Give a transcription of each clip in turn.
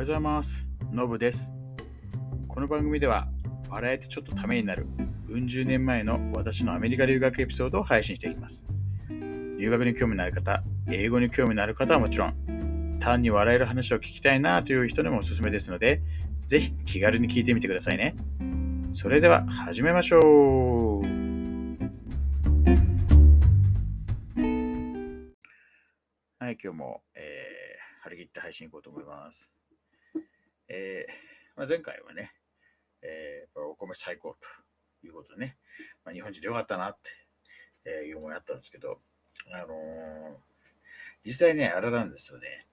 はようございます。のぶです。この番組では、笑えてちょっとためになる、うん十年前の私のアメリカ留学エピソードを配信していきます。留学に興味のある方、英語に興味のある方はもちろん、単に笑える話を聞きたいなという人にもおすすめですので、ぜひ気軽に聞いてみてくださいね。それでは始めましょう。はい、今日も、えー、張り切って配信いこうと思います。えーまあ、前回はね、えー、お米最高ということでね、まあ、日本人でよかったなって、いう思いあったんですけど、あのー実際ね、あれなんですよね。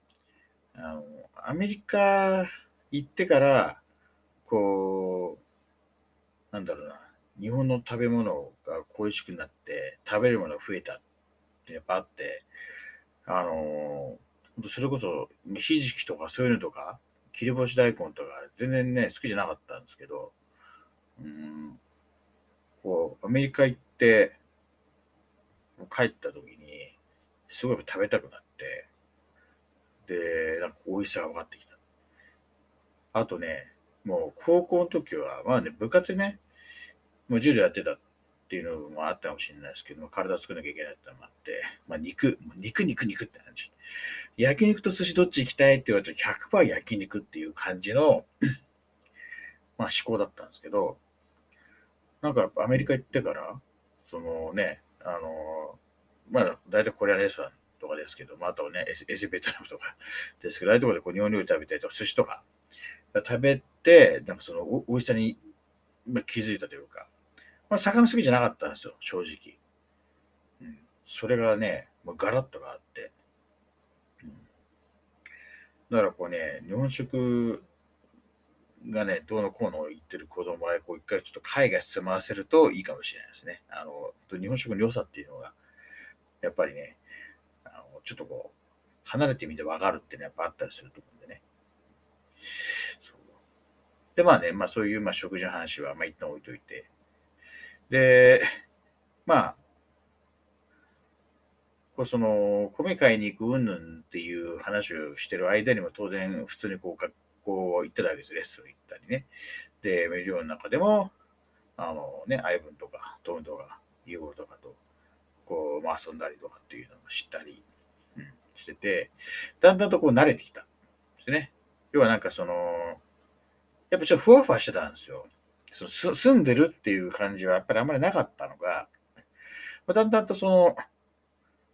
あのアメリカ行ってから、こう、なんだろうな、日本の食べ物が恋しくなって、食べるものが増えたってやっぱあって、あのーそれこそ、ひじきとかそういうのとか、切り干し大根とか、全然ね、好きじゃなかったんですけど、うん、こう、アメリカ行って、帰った時に、すごい食べたくなって、で、なんか美味しさが分かってきた。あとね、もう高校の時は、まあね、部活ね、もう柔道やってたっていうのもあったかもしれないですけども、体作らなきゃいけないってのもあって、まあ肉、肉肉肉って感じ。焼肉と寿司どっち行きたいって言われたら100%焼肉っていう感じの、まあ思考だったんですけど、なんかやっぱアメリカ行ってから、そのね、あの、まあ大体コリアレストランとかですけど、まああとね、エスエスベトナムとか ですけど、ああいうところでこう日本料理食べたりとか、寿司とか。食べて、なんかその美味しさに気づいたというか、まあ魚好きじゃなかったんですよ、正直。うん、それがね、もうガラッとがあって、だからこうね、日本食がね、どうのこうの言ってる子供は、こう一回ちょっと海外住まわせるといいかもしれないですね。あの、日本食の良さっていうのが、やっぱりね、あのちょっとこう、離れてみて分かるってね、やっぱあったりすると思うんでね。で、まあね、まあそういう、まあ食事の話は、まあ一旦置いといて。で、まあ、こうその、米買いに行くうんぬんっていう話をしてる間にも当然普通にこう学校行ってたわけです。レッスン行ったりね。で、メディオの中でも、あのね、アイブンとか、トムとか、ユーゴとかと、こう、まあ遊んだりとかっていうのを知ったり、うん、してて、だんだんとこう慣れてきたんですね。要はなんかその、やっぱちょっとふわふわしてたんですよ。その住んでるっていう感じはやっぱりあんまりなかったのが、まあ、だんだんとその、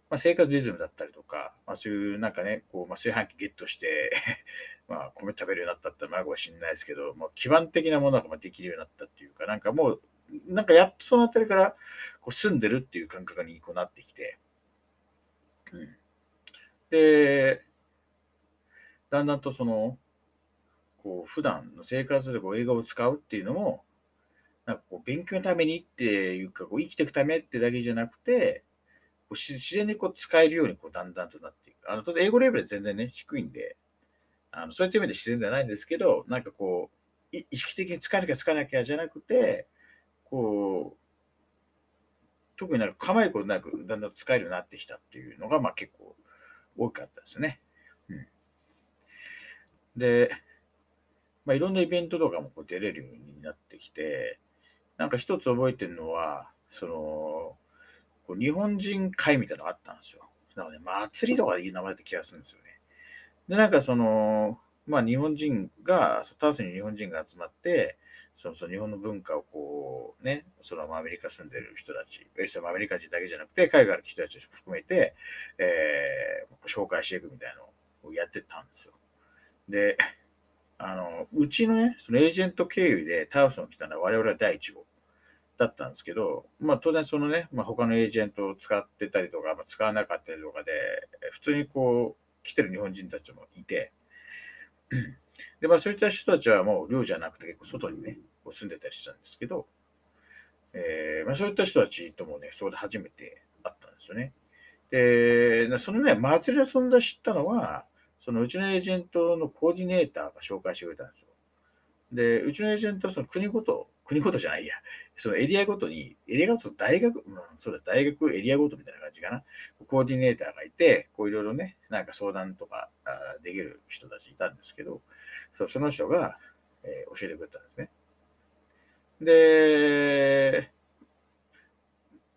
まあ、生活リズムだったりとか、まあ、そういうなんかね、こう、まあ、炊飯器ゲットして、まあ、米食べるようになったってのはあかもしれないですけど、もう基盤的なものができるようになったっていうか、なんかもう、なんかやっとそうなってるから、こう住んでるっていう感覚にこうなってきて、うん。で、だんだんとその、こう、普段の生活でこう映画を使うっていうのも、なんかこう、勉強のためにっていうか、こう生きていくためってだけじゃなくて、自然にこう使えるようにこうだんだんとなっていく。あの、当然英語レベルは全然ね、低いんで、あのそういった意味で自然ではないんですけど、なんかこう、意識的に使わなきゃ使わなきゃじゃなくて、こう、特になんか構えることなくだんだん使えるようになってきたっていうのが、まあ結構多かったですね。うん。で、まあいろんなイベントとかもこう出れるようになってきて、なんか一つ覚えてるのは、その、日本人会みたいなのがあったんですよ。なんかね、祭りとかでいう名前だった気がするんですよね。で、なんかその、まあ日本人が、タースに日本人が集まって、そのその日本の文化をこうね、そのアメリカ住んでる人たち、そのアメリカ人だけじゃなくて、海外から来た人たち含めて、えー紹介していくみたいなのをやってたんですよ。で、あの、うちのね、そのエージェント経由でタウスに来たのは我々は第一号だったんですけど、まあ当然そのね、まあ他のエージェントを使ってたりとか、まあ、使わなかったりとかで、普通にこう、来てる日本人たちもいて、で、まあそういった人たちはもう寮じゃなくて結構外にね、こう住んでたりしたんですけど、えーまあそういった人たちともね、そこで初めて会ったんですよね。で、そのね、祭りの存在知ったのは、そのうちのエージェントのコーディネーターが紹介してくれたんですよ。で、うちのエージェントはその国ごと、国ごとじゃないや、そのエリアごとに、エリアごと大学、うん、そうだ、大学エリアごとみたいな感じかな。コーディネーターがいて、こういろいろね、なんか相談とかあできる人たちいたんですけど、そうその人が、えー、教えてくれたんですね。で、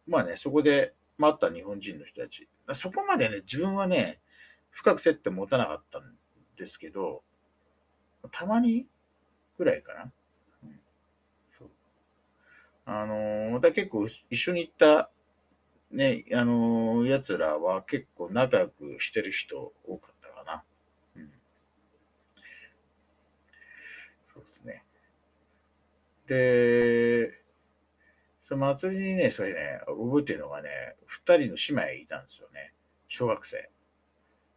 まあね、そこで待った日本人の人たち。そこまでね、自分はね、深く接点持たなかったんですけど、たまにぐらいかな。あの、また結構一緒に行ったね、あの、奴らは結構仲良くしてる人多かったかな。うん。そうですね。で、その祭りにね、それね、覚えてるのがね、二人の姉妹いたんですよね。小学生。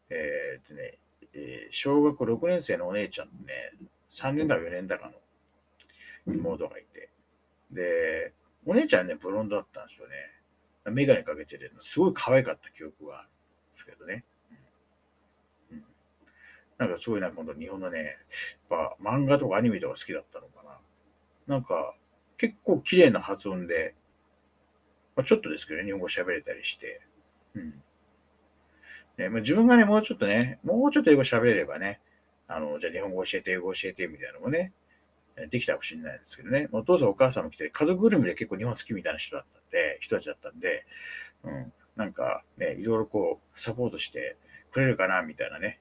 えー、でね、えー、小学6年生のお姉ちゃんね、3年だか4年だかの妹がいて、で、お姉ちゃんね、ブロンドだったんですよね。メガネかけてて、すごい可愛かった記憶があるんですけどね。うん、なんかすごいな、今度日本のね、やっぱ漫画とかアニメとか好きだったのかな。なんか、結構綺麗な発音で、まあ、ちょっとですけどね、日本語喋れたりして。うん。ねまあ、自分がね、もうちょっとね、もうちょっと英語喋れればね、あの、じゃあ日本語教えて、英語教えて、みたいなのもね、できたかもしれないですけどね。お父さんお母さんも来て、家族ぐるみで結構日本好きみたいな人だったんで、人たちだったんで、うん、なんかね、いろいろこう、サポートしてくれるかな、みたいなね、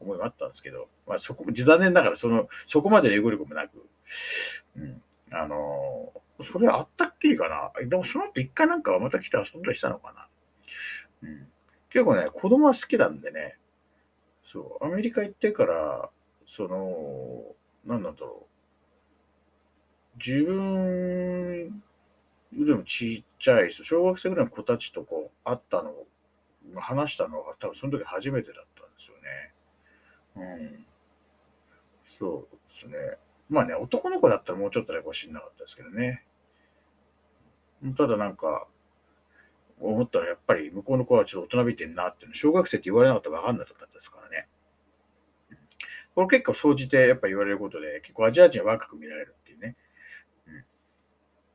思いもあったんですけど、まあそこ、残念ながらその、そこまでの英語力もなく、うん、あのそれあったっきりかな。でもその後一回なんかまた来て遊んだりしたのかな。うん、結構ね、子供は好きなんでね、そう、アメリカ行ってから、その、なんなんだろう。自分よりもちっちゃい人、小学生ぐらいの子たちとこう会ったのを、話したのが多分その時初めてだったんですよね。うん。そうですね。まあね、男の子だったらもうちょっとね、こう知んなかったですけどね。ただなんか、思ったらやっぱり向こうの子はちょっと大人びてんなって、小学生って言われなかったら分かんなかったですからね。これ結構総じてやっぱ言われることで、結構アジア人は若く見られる。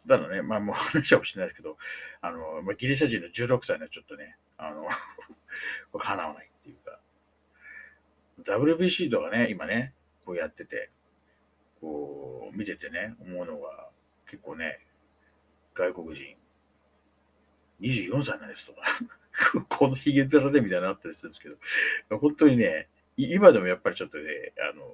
だからね、まあもう 話はもしれないですけど、あの、まあ、ギリシャ人の16歳のちょっとね、あの 叶わないっていうか、WBC とかね、今ね、こうやってて、こう、見ててね、思うのが、結構ね、外国人、24歳なんですとか。このヒゲ面でみたいなのあったりするんですけど、本当にね、今でもやっぱりちょっとね、あの、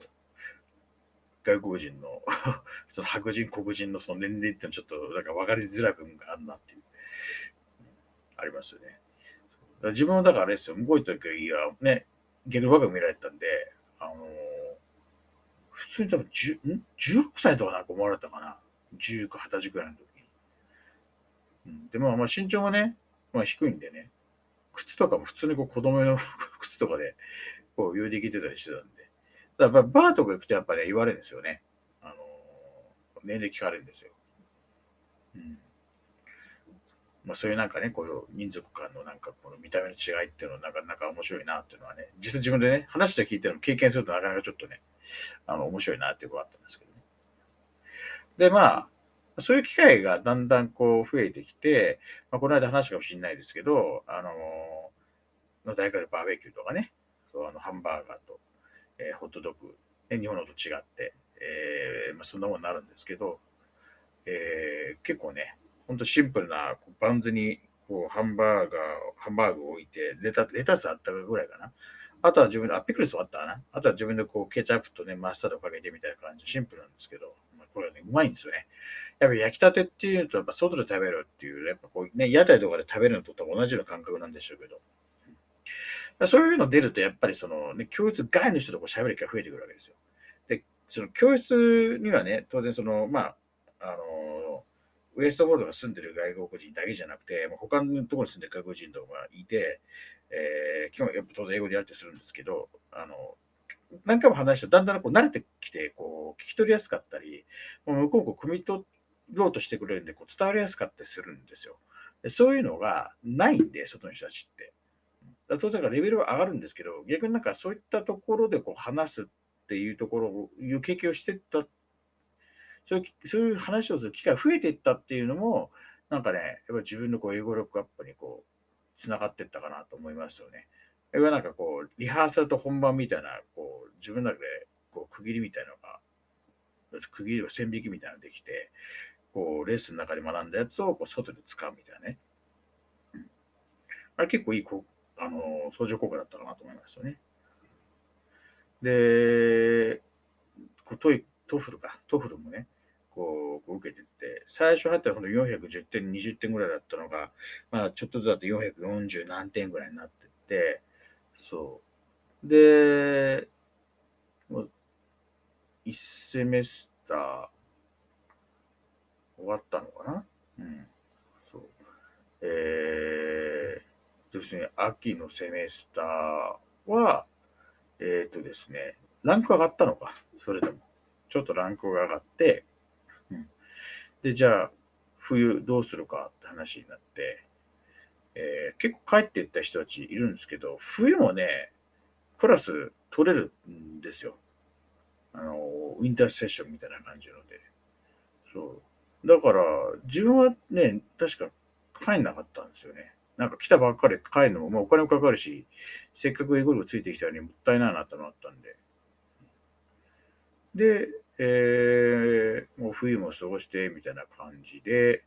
外国人の その白人、黒人のその年齢ってのちょっとなんか分かりづらくがあるなっていう、ありますよね。自分はだからあれですよ、向こう行った時はね、逆に若く見られたんで、あの普通に多分10、ん ?16 歳とかなんか思われたかな。19、20歳くらいの時に。うん、で、まあまあ身長がね、まあ低いんでね、靴とかも普通にこう子供用の 靴とかで、こう、用できてたりしてたんで。だからバーとか行くとやっぱり、ね、言われるんですよね。あの、年齢聞かれるんですよ。うん。まあそういうなんかね、こう民族間のなんかこの見た目の違いっていうのはなかなか面白いなっていうのはね、実際自分でね、話して聞いてるの経験するとなかなかちょっとね、あの、面白いなっていうことがあったんですけどね。で、まあ、そういう機会がだんだんこう増えてきて、まあ、この間話かもしれないですけど、あのー、大会でバーベキューとかね、そうあのハンバーガーと、えー、ホットドッグ、ね、日本のと違って、えーまあ、そんなものになるんですけど、えー、結構ね、ほんとシンプルなバンズにこうハンバーガー、ハンバーグを置いて、レタレタスあったかぐらいかな。あとは自分で、あ、ピクルスあったかな。あとは自分でこうケチャップとね、マスタードかけてみたいな感じ、シンプルなんですけど、まあ、これはね、うまいんですよね。やっぱ焼きたてっていうと、やっぱ外で食べるっていう、やっぱこうね、屋台とかで食べるのと同じような感覚なんでしょうけど、そういうの出ると、やっぱりその、ね、教室外の人と喋る機会が増えてくるわけですよ。で、その教室にはね、当然その、まあ、あの、ウエストボールドが住んでる外国人だけじゃなくて、他のところに住んでる外国人とかがいて、えー、基本やっぱ当然英語でやるってするんですけど、あの、何回も話してだんだんこう慣れてきて、こう、聞き取りやすかったり、もう向こうをこう汲み取ろうとしてくれるんで、こう伝わりやすかったりするんですよ。でそういうのがないんで、外の人たちって。当然レベルは上がるんですけど、逆になんかそういったところでこう話すっていうところを、いう経験をしてたそういうそういう話をする機会が増えていったっていうのも、なんかね、やっぱ自分のこう英語力アップにこう、つながっていったかなと思いますよね。やっぱなんかこう、リハーサルと本番みたいな、こう、自分の中でこう区切りみたいなのが、区切りとか線引きみたいなのができて、こう、レッスンの中で学んだやつをこう外で使うみたいなね。あれ結構いいこあの相乗効果だったかなと思いますよね。で、トイ TOEFL か、 TOEFL もね、こう、こう受けてって、最初入ったらほんと410点、20点ぐらいだったのが、まあちょっとずつだと440何点ぐらいになってって、そう。で、もう、1セメスター終わったのかな？うん。そう。えー、ですね、秋のセメスターは、えっ、ー、とですね、ランク上がったのか、それでも。ちょっとランクが上がって、うん、で、じゃあ、冬どうするかって話になって、えー、結構帰っていった人たちいるんですけど、冬もね、クラス取れるんですよ。あの、ウィンターセッションみたいな感じので。そう。だから、自分はね、確か帰んなかったんですよね。なんか来たばっかり帰るのも、まあ、お金もかかるし、せっかく英語力ついてきたのにもったいないなってのあったんで。で、えー、もう冬も過ごして、みたいな感じで、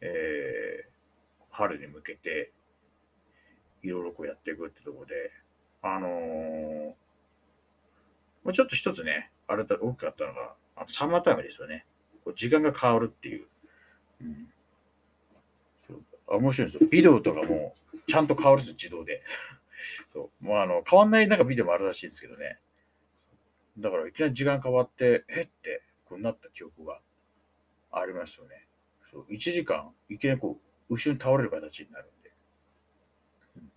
えー、春に向けて、いろいろこうやっていくってとこで、あのー、まあ、ちょっと一つね、あれだ大きかったのが、あのサンマータイムですよね。こう時間が変わるっていう。うん、そう面白いんですよ。ビデオとかもちゃんと変わるんですよ、自動で。そう。もうあの、変わんないなんかビデオもあるらしいんですけどね。だからいきなり時間変わって、えって、こうなった記憶がありますよね。そう。1時間、いきなりこう、後ろに倒れる形になるんで。うん、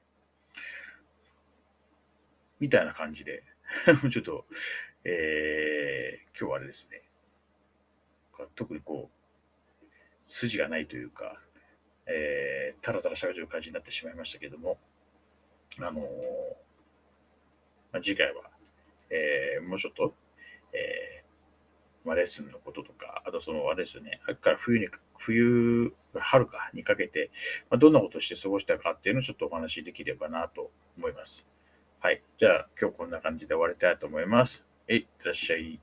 みたいな感じで、ちょっと、えー、今日はあれですね。特にこう、筋がないというか、えー、たらたら喋る感じになってしまいましたけども、あのー、まあ、次回は、えー、もうちょっと、えー、まあ、レッスンのこととか、あとその、あれですよね、秋から冬に、冬、春かにかけて、まあ、どんなことして過ごしたかっていうのをちょっとお話しできればなと思います。はい。じゃあ、今日こんな感じで終わりたいと思います。えい、いってらっしゃい。